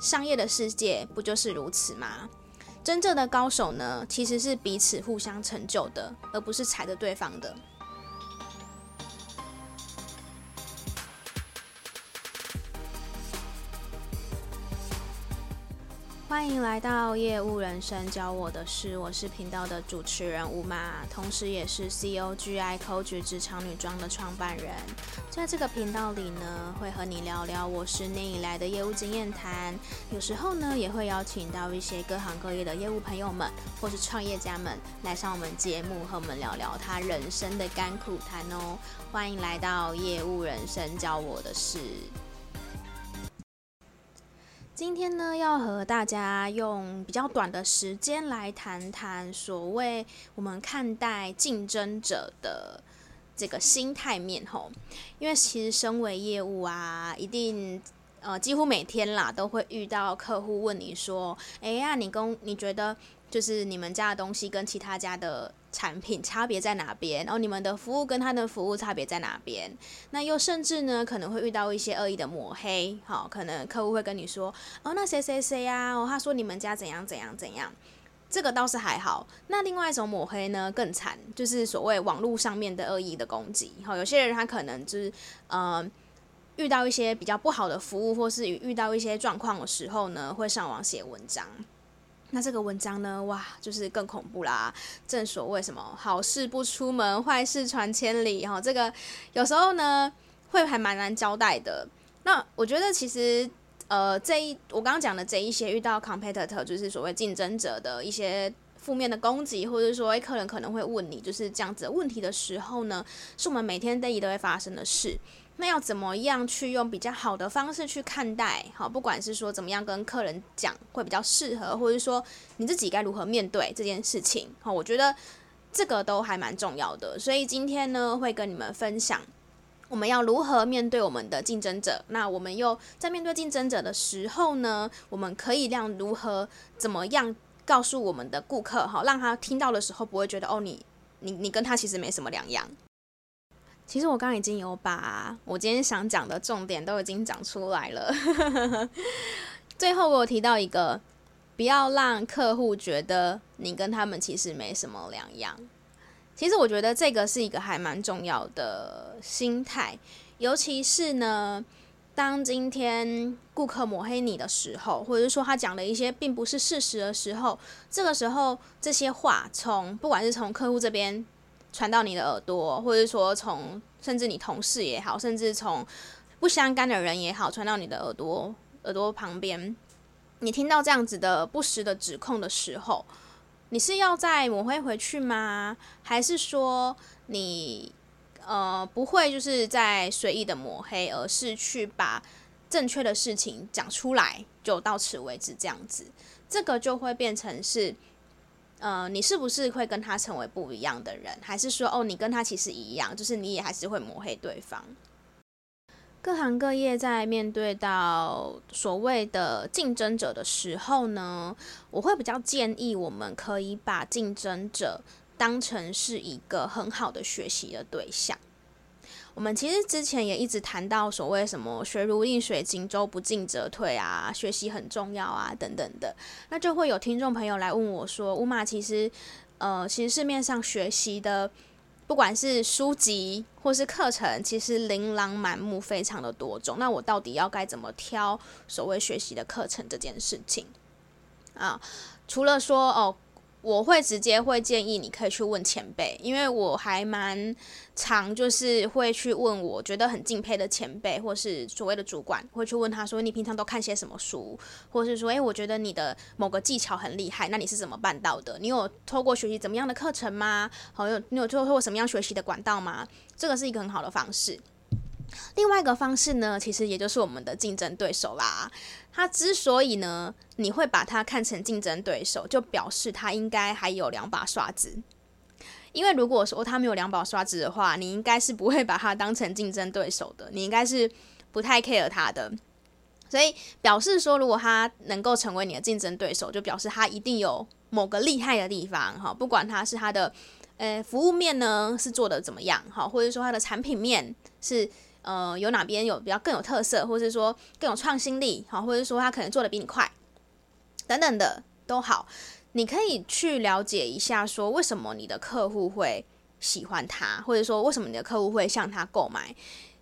商业的世界不就是如此吗？真正的高手呢，其实是彼此互相成就的，而不是踩着对方的。欢迎来到业务人生教我的事，我是频道的主持人乌玛，同时也是 COGI Coach 职场女装的创办人。在这个频道里呢，会和你聊聊我十年以来的业务经验谈，有时候呢，也会邀请到一些各行各业的业务朋友们或是创业家们来上我们节目，和我们聊聊他人生的甘苦谈哦。欢迎来到业务人生教我的事。今天呢，要和大家用比较短的时间来谈谈所谓我们看待竞争者的这个心态面吼，因为其实身为业务啊，一定呃几乎每天啦都会遇到客户问你说，哎呀，你跟你觉得就是你们家的东西跟其他家的。产品差别在哪边？然后你们的服务跟他的服务差别在哪边？那又甚至呢，可能会遇到一些恶意的抹黑。好，可能客户会跟你说：“哦，那谁谁谁呀？哦，他说你们家怎样怎样怎样。”这个倒是还好。那另外一种抹黑呢，更惨，就是所谓网络上面的恶意的攻击。好，有些人他可能就是呃，遇到一些比较不好的服务，或是遇到一些状况的时候呢，会上网写文章。那这个文章呢，哇，就是更恐怖啦！正所谓什么好事不出门，坏事传千里，哈，这个有时候呢会还蛮难交代的。那我觉得其实，呃，这一我刚刚讲的这一些遇到 competitor，就是所谓竞争者的一些负面的攻击，或者说，诶，客人可能会问你就是这样子的问题的时候呢，是我们每天 daily 都会发生的事。那要怎么样去用比较好的方式去看待？好，不管是说怎么样跟客人讲会比较适合，或者说你自己该如何面对这件事情，好，我觉得这个都还蛮重要的。所以今天呢，会跟你们分享我们要如何面对我们的竞争者。那我们又在面对竞争者的时候呢，我们可以让如何怎么样告诉我们的顾客，哈，让他听到的时候不会觉得哦，你你你跟他其实没什么两样。其实我刚刚已经有把我今天想讲的重点都已经讲出来了。最后我有提到一个，不要让客户觉得你跟他们其实没什么两样。其实我觉得这个是一个还蛮重要的心态，尤其是呢，当今天顾客抹黑你的时候，或者是说他讲了一些并不是事实的时候，这个时候这些话从不管是从客户这边。传到你的耳朵，或者说从甚至你同事也好，甚至从不相干的人也好，传到你的耳朵耳朵旁边，你听到这样子的不实的指控的时候，你是要再抹黑回去吗？还是说你呃不会就是在随意的抹黑，而是去把正确的事情讲出来，就到此为止这样子？这个就会变成是。呃，你是不是会跟他成为不一样的人，还是说，哦，你跟他其实一样，就是你也还是会抹黑对方？各行各业在面对到所谓的竞争者的时候呢，我会比较建议我们可以把竞争者当成是一个很好的学习的对象。我们其实之前也一直谈到所谓什么“学如逆水行舟，不进则退”啊，学习很重要啊，等等的。那就会有听众朋友来问我说：“乌玛，其实，呃，其实市面上学习的，不管是书籍或是课程，其实琳琅满目，非常的多种。那我到底要该怎么挑所谓学习的课程这件事情？啊，除了说哦。”我会直接会建议你可以去问前辈，因为我还蛮常就是会去问我觉得很敬佩的前辈，或是所谓的主管，会去问他说，你平常都看些什么书，或是说，诶，我觉得你的某个技巧很厉害，那你是怎么办到的？你有透过学习怎么样的课程吗？好，有你有透过什么样学习的管道吗？这个是一个很好的方式。另外一个方式呢，其实也就是我们的竞争对手啦。他之所以呢，你会把他看成竞争对手，就表示他应该还有两把刷子。因为如果说他没有两把刷子的话，你应该是不会把他当成竞争对手的，你应该是不太 care 他的。所以表示说，如果他能够成为你的竞争对手，就表示他一定有某个厉害的地方哈，不管他是他的呃服务面呢是做得怎么样哈，或者说他的产品面是。呃有哪边有比较更有特色，或者是说更有创新力，好，或者说他可能做得比你快，等等的都好，你可以去了解一下，说为什么你的客户会喜欢他，或者说为什么你的客户会向他购买，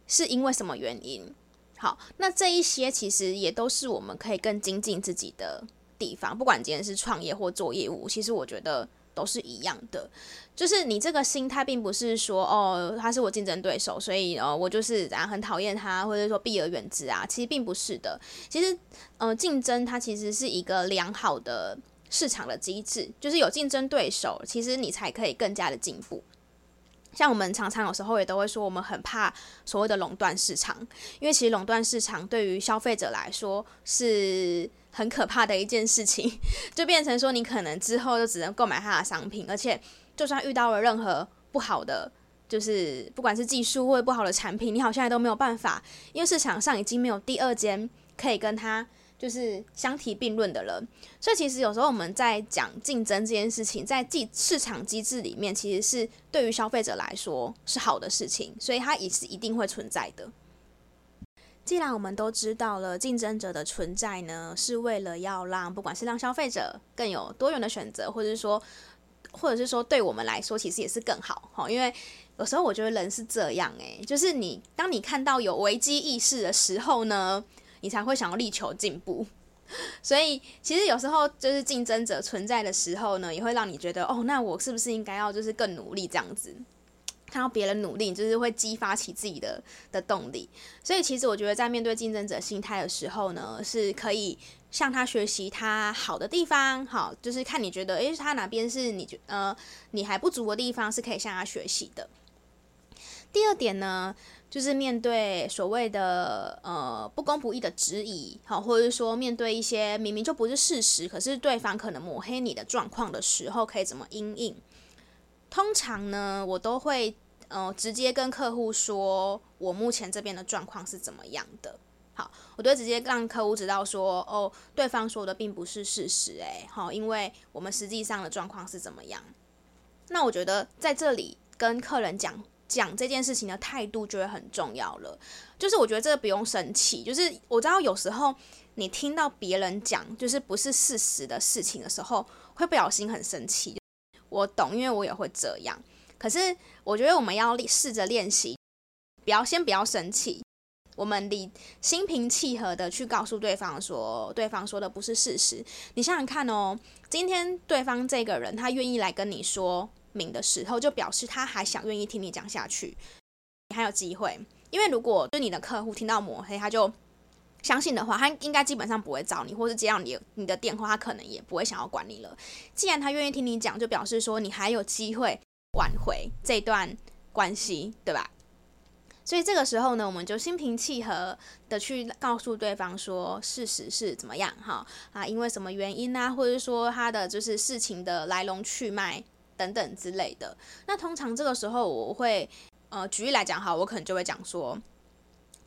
是因为什么原因？好，那这一些其实也都是我们可以更精进自己的地方，不管今天是创业或做业务，其实我觉得都是一样的。就是你这个心态，并不是说哦，他是我竞争对手，所以呃，我就是啊很讨厌他，或者说避而远之啊。其实并不是的。其实呃，竞争它其实是一个良好的市场的机制，就是有竞争对手，其实你才可以更加的进步。像我们常常有时候也都会说，我们很怕所谓的垄断市场，因为其实垄断市场对于消费者来说是很可怕的一件事情，就变成说你可能之后就只能购买他的商品，而且就算遇到了任何不好的，就是不管是技术或者不好的产品，你好像也都没有办法，因为市场上已经没有第二间可以跟他。就是相提并论的了，所以其实有时候我们在讲竞争这件事情，在机市场机制里面，其实是对于消费者来说是好的事情，所以它也是一定会存在的。既然我们都知道了竞争者的存在呢，是为了要让不管是让消费者更有多元的选择，或者是说，或者是说对我们来说，其实也是更好哈。因为有时候我觉得人是这样诶，就是你当你看到有危机意识的时候呢，你才会想要力求进步，所以其实有时候就是竞争者存在的时候呢，也会让你觉得哦，那我是不是应该要就是更努力这样子？看到别人努力，就是会激发起自己的的动力。所以其实我觉得在面对竞争者心态的时候呢，是可以向他学习他好的地方，好，就是看你觉得诶，他哪边是你觉呃你还不足的地方，是可以向他学习的。第二点呢，就是面对所谓的呃不公不义的质疑，好，或者是说面对一些明明就不是事实，可是对方可能抹黑你的状况的时候，可以怎么应应？通常呢，我都会呃直接跟客户说，我目前这边的状况是怎么样的。好，我都会直接让客户知道说，哦，对方说的并不是事实，诶，好，因为我们实际上的状况是怎么样。那我觉得在这里跟客人讲。讲这件事情的态度就会很重要了，就是我觉得这个不用生气，就是我知道有时候你听到别人讲就是不是事实的事情的时候，会不小心很生气。我懂，因为我也会这样。可是我觉得我们要试着练习，不要先不要生气，我们理心平气和的去告诉对方说，对方说的不是事实。你想想看哦，今天对方这个人他愿意来跟你说。明的时候，就表示他还想愿意听你讲下去，你还有机会。因为如果对你的客户听到抹黑，他就相信的话，他应该基本上不会找你，或是接到你你的电话，他可能也不会想要管你了。既然他愿意听你讲，就表示说你还有机会挽回这段关系，对吧？所以这个时候呢，我们就心平气和的去告诉对方说事实是怎么样，哈啊，因为什么原因啊，或者说他的就是事情的来龙去脉。等等之类的，那通常这个时候我会，呃，举例来讲哈，我可能就会讲说，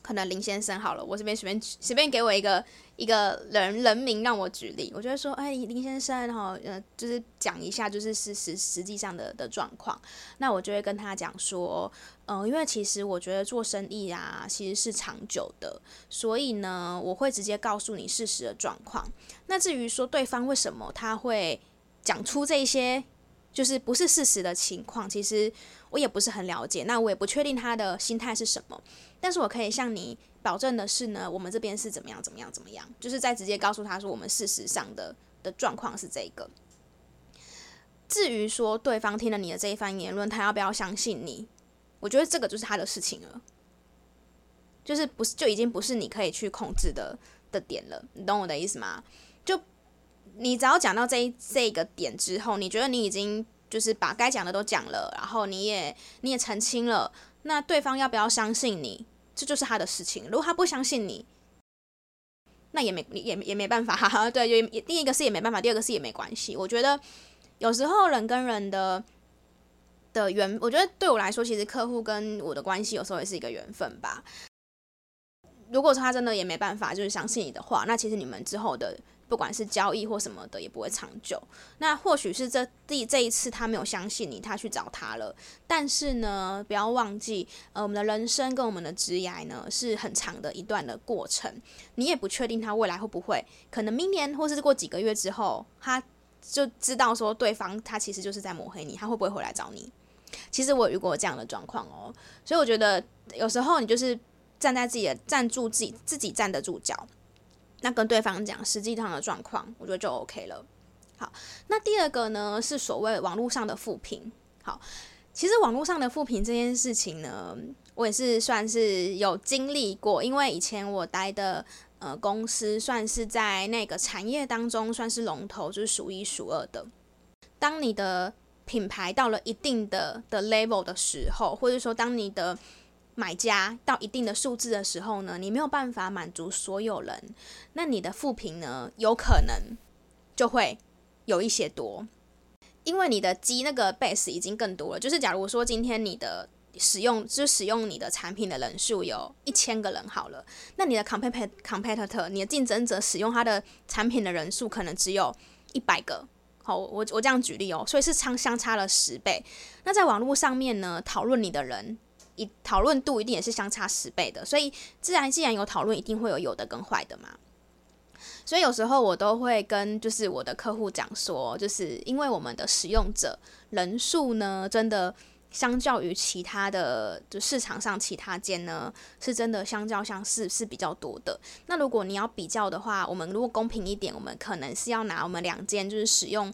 可能林先生好了，我这边随便随便给我一个一个人人名让我举例，我就会说，哎，林先生哈，呃，就是讲一下就是事实实际上的的状况，那我就会跟他讲说，呃，因为其实我觉得做生意啊，其实是长久的，所以呢，我会直接告诉你事实的状况。那至于说对方为什么他会讲出这些。就是不是事实的情况，其实我也不是很了解，那我也不确定他的心态是什么。但是我可以向你保证的是呢，我们这边是怎么样怎么样怎么样，就是在直接告诉他说我们事实上的的状况是这个。至于说对方听了你的这一番言论，他要不要相信你？我觉得这个就是他的事情了，就是不是就已经不是你可以去控制的的点了，你懂我的意思吗？你只要讲到这一这个点之后，你觉得你已经就是把该讲的都讲了，然后你也你也澄清了，那对方要不要相信你，这就是他的事情。如果他不相信你，那也没也也没办法，哈哈，对，也第一个是也没办法，第二个是也没关系。我觉得有时候人跟人的的缘，我觉得对我来说，其实客户跟我的关系有时候也是一个缘分吧。如果说他真的也没办法，就是相信你的话，那其实你们之后的不管是交易或什么的也不会长久。那或许是这第这一次他没有相信你，他去找他了。但是呢，不要忘记，呃，我们的人生跟我们的职业呢是很长的一段的过程。你也不确定他未来会不会，可能明年或是过几个月之后，他就知道说对方他其实就是在抹黑你，他会不会回来找你？其实我遇过这样的状况哦，所以我觉得有时候你就是。站在自己的站住自己自己站得住脚，那跟对方讲实际上的状况，我觉得就 OK 了。好，那第二个呢是所谓网络上的负评。好，其实网络上的负评这件事情呢，我也是算是有经历过，因为以前我待的呃公司算是在那个产业当中算是龙头，就是数一数二的。当你的品牌到了一定的的 level 的时候，或者说当你的买家到一定的数字的时候呢，你没有办法满足所有人，那你的负评呢，有可能就会有一些多，因为你的基那个 base 已经更多了。就是假如说今天你的使用，就使用你的产品的人数有一千个人好了，那你的 competitor competitor 你的竞争者使用他的产品的人数可能只有一百个。好，我我这样举例哦，所以是相相差了十倍。那在网络上面呢，讨论你的人。一讨论度一定也是相差十倍的，所以自然既然有讨论，一定会有有的跟坏的嘛。所以有时候我都会跟就是我的客户讲说，就是因为我们的使用者人数呢，真的相较于其他的就市场上其他间呢，是真的相较相似是比较多的。那如果你要比较的话，我们如果公平一点，我们可能是要拿我们两间就是使用。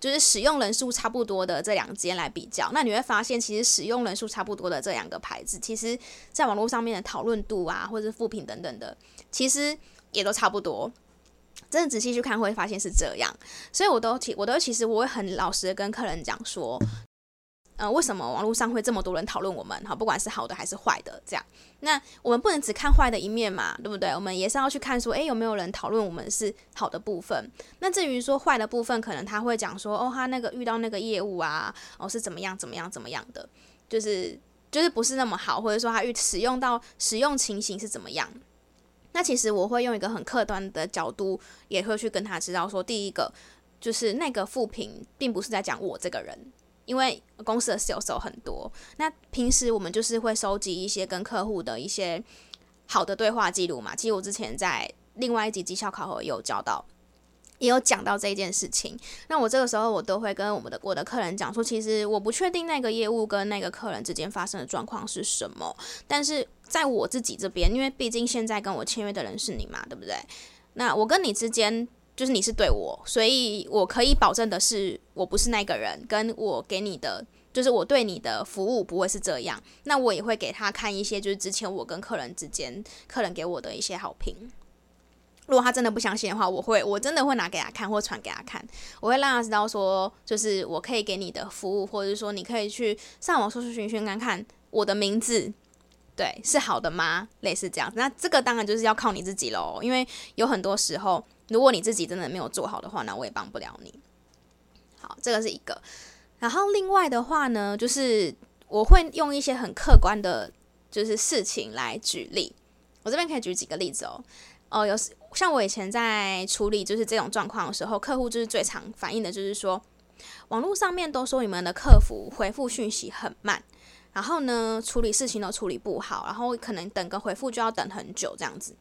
就是使用人数差不多的这两间来比较，那你会发现，其实使用人数差不多的这两个牌子，其实在网络上面的讨论度啊，或者是复评等等的，其实也都差不多。真的仔细去看，会发现是这样。所以我都其我都其实我会很老实的跟客人讲说。呃，为什么网络上会这么多人讨论我们？哈，不管是好的还是坏的，这样。那我们不能只看坏的一面嘛，对不对？我们也是要去看说，诶，有没有人讨论我们是好的部分？那至于说坏的部分，可能他会讲说，哦，他那个遇到那个业务啊，哦，是怎么样怎么样怎么样的，就是就是不是那么好，或者说他遇使用到使用情形是怎么样？那其实我会用一个很客观的角度，也会去跟他知道说，第一个就是那个负评，并不是在讲我这个人。因为公司的 sales 很多，那平时我们就是会收集一些跟客户的一些好的对话记录嘛。其实我之前在另外一集绩效考核有教到，也有讲到这件事情。那我这个时候我都会跟我们的我的客人讲说，其实我不确定那个业务跟那个客人之间发生的状况是什么，但是在我自己这边，因为毕竟现在跟我签约的人是你嘛，对不对？那我跟你之间。就是你是对我，所以我可以保证的是，我不是那个人，跟我给你的，就是我对你的服务不会是这样。那我也会给他看一些，就是之前我跟客人之间，客人给我的一些好评。如果他真的不相信的话，我会，我真的会拿给他看，或传给他看。我会让他知道说，就是我可以给你的服务，或者是说你可以去上网搜搜寻寻看看我的名字，对，是好的吗？类似这样。那这个当然就是要靠你自己喽，因为有很多时候。如果你自己真的没有做好的话，那我也帮不了你。好，这个是一个。然后另外的话呢，就是我会用一些很客观的，就是事情来举例。我这边可以举几个例子哦。哦，有像我以前在处理就是这种状况的时候，客户就是最常反映的就是说，网络上面都说你们的客服回复讯息很慢，然后呢，处理事情都处理不好，然后可能等个回复就要等很久这样子。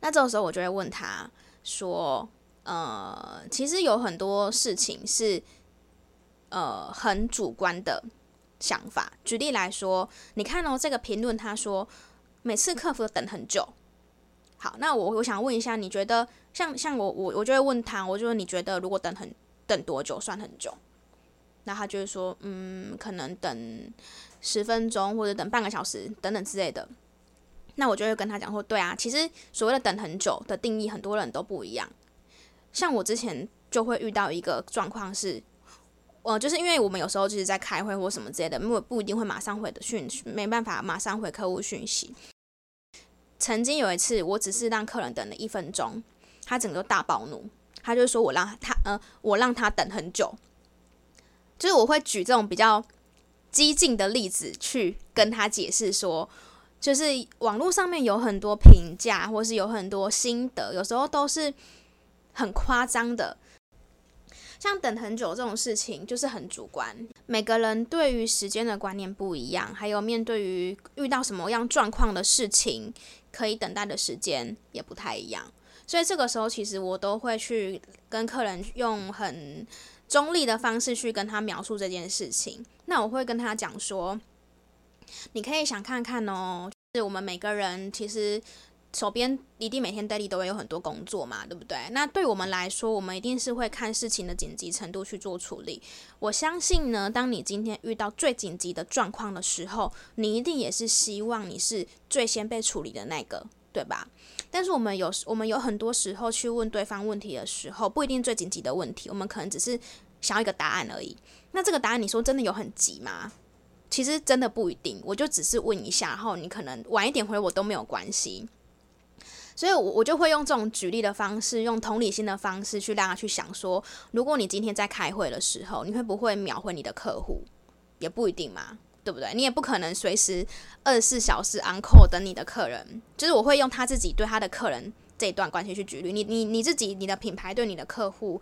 那这个时候我就会问他说：“呃，其实有很多事情是呃很主观的想法。举例来说，你看哦，这个评论他说每次客服等很久。好，那我我想问一下，你觉得像像我我我就会问他，我就说你觉得如果等很等多久算很久？那他就会说，嗯，可能等十分钟或者等半个小时等等之类的。”那我就会跟他讲说，对啊，其实所谓的等很久的定义，很多人都不一样。像我之前就会遇到一个状况是，呃，就是因为我们有时候就是在开会或什么之类的，不不一定会马上回的讯息，没办法马上回客户讯息。曾经有一次，我只是让客人等了一分钟，他整个大暴怒，他就说我让他，呃，我让他等很久，就是我会举这种比较激进的例子去跟他解释说。就是网络上面有很多评价，或是有很多心得，有时候都是很夸张的。像等很久这种事情，就是很主观，每个人对于时间的观念不一样，还有面对于遇到什么样状况的事情，可以等待的时间也不太一样。所以这个时候，其实我都会去跟客人用很中立的方式去跟他描述这件事情。那我会跟他讲说，你可以想看看哦，就是我们每个人其实。手边一定每天 daily 都会有很多工作嘛，对不对？那对我们来说，我们一定是会看事情的紧急程度去做处理。我相信呢，当你今天遇到最紧急的状况的时候，你一定也是希望你是最先被处理的那个，对吧？但是我们有时我们有很多时候去问对方问题的时候，不一定最紧急的问题，我们可能只是想要一个答案而已。那这个答案，你说真的有很急吗？其实真的不一定。我就只是问一下，然后你可能晚一点回我都没有关系。所以，我我就会用这种举例的方式，用同理心的方式去让他去想说，如果你今天在开会的时候，你会不会秒回你的客户？也不一定嘛，对不对？你也不可能随时二十四小时 on call 等你的客人。就是我会用他自己对他的客人这一段关系去举例。你你你自己，你的品牌对你的客户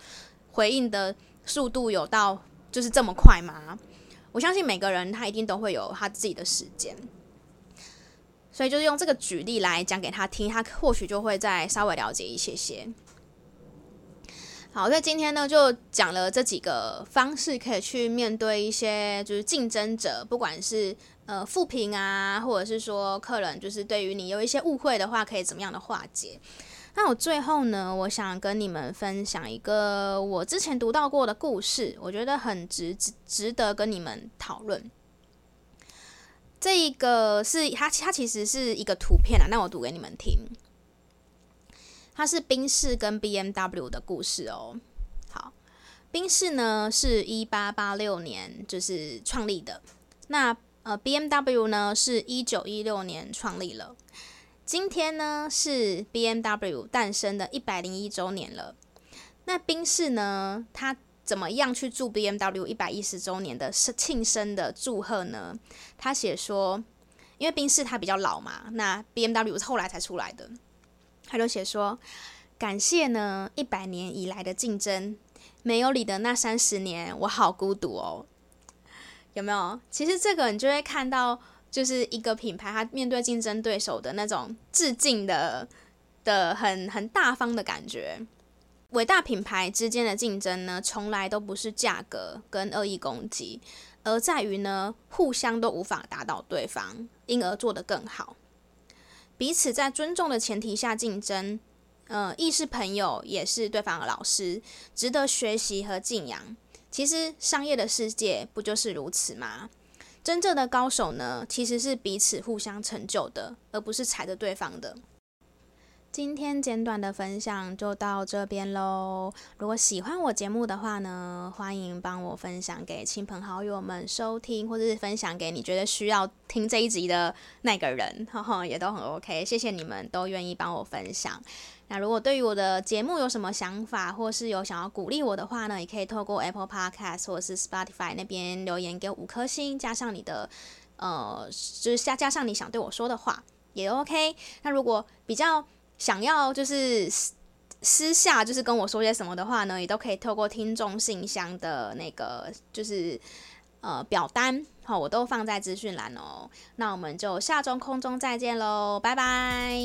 回应的速度有到就是这么快吗？我相信每个人他一定都会有他自己的时间。所以就是用这个举例来讲给他听，他或许就会再稍微了解一些些。好，所以今天呢就讲了这几个方式，可以去面对一些就是竞争者，不管是呃负评啊，或者是说客人就是对于你有一些误会的话，可以怎么样的化解。那我最后呢，我想跟你们分享一个我之前读到过的故事，我觉得很值值值得跟你们讨论。这一个是它，它其实是一个图片啊。那我读给你们听。它是宾士跟 BMW 的故事哦。好，宾士呢是一八八六年就是创立的。那呃，BMW 呢是一九一六年创立了。今天呢是 BMW 诞生的一百零一周年了。那宾士呢，他怎么样去祝 BMW 一百一十周年的庆生的祝贺呢？他写说，因为宾士他比较老嘛，那 BMW 是后来才出来的，他就写说，感谢呢一百年以来的竞争，没有你的那三十年，我好孤独哦。有没有？其实这个你就会看到，就是一个品牌它面对竞争对手的那种致敬的的很很大方的感觉。伟大品牌之间的竞争呢，从来都不是价格跟恶意攻击，而在于呢，互相都无法打倒对方，因而做得更好。彼此在尊重的前提下竞争，呃，亦是朋友，也是对方的老师，值得学习和敬仰。其实商业的世界不就是如此吗？真正的高手呢，其实是彼此互相成就的，而不是踩着对方的。今天简短的分享就到这边喽。如果喜欢我节目的话呢，欢迎帮我分享给亲朋好友们收听，或者是分享给你觉得需要听这一集的那个人，呵呵，也都很 OK。谢谢你们都愿意帮我分享。那如果对于我的节目有什么想法，或是有想要鼓励我的话呢，也可以透过 Apple Podcast 或是 Spotify 那边留言给五颗星，加上你的呃，就是加加上你想对我说的话也 OK。那如果比较想要就是私私下就是跟我说些什么的话呢，也都可以透过听众信箱的那个就是呃表单，好，我都放在资讯栏哦。那我们就下周空中再见喽，拜拜。